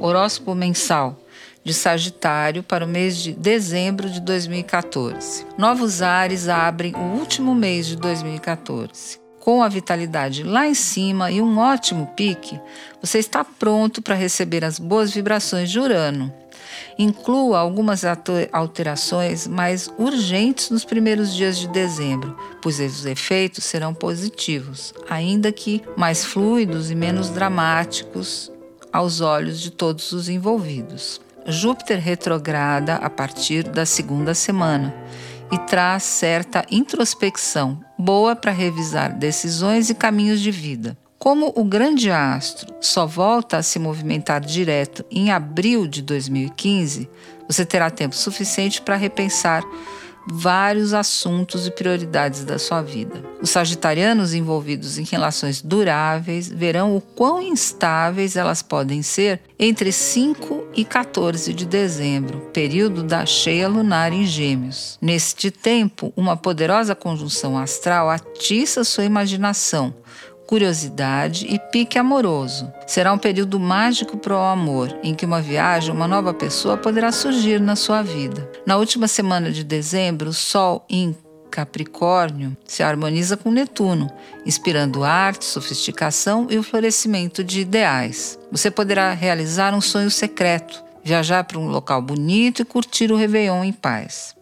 Horóscopo mensal de Sagitário para o mês de dezembro de 2014. Novos ares abrem o último mês de 2014. Com a vitalidade lá em cima e um ótimo pique, você está pronto para receber as boas vibrações de Urano. Inclua algumas alterações mais urgentes nos primeiros dias de dezembro, pois os efeitos serão positivos, ainda que mais fluidos e menos dramáticos aos olhos de todos os envolvidos. Júpiter retrograda a partir da segunda semana e traz certa introspecção, boa para revisar decisões e caminhos de vida. Como o grande astro só volta a se movimentar direto em abril de 2015, você terá tempo suficiente para repensar vários assuntos e prioridades da sua vida. Os sagitarianos envolvidos em relações duráveis verão o quão instáveis elas podem ser entre 5 e 14 de dezembro, período da cheia lunar em Gêmeos. Neste tempo, uma poderosa conjunção astral atiça sua imaginação, curiosidade e pique amoroso. Será um período mágico para o amor, em que uma viagem, uma nova pessoa poderá surgir na sua vida. Na última semana de dezembro, o Sol em Capricórnio se harmoniza com Netuno, inspirando arte, sofisticação e o florescimento de ideais. Você poderá realizar um sonho secreto, viajar para um local bonito e curtir o Réveillon em paz.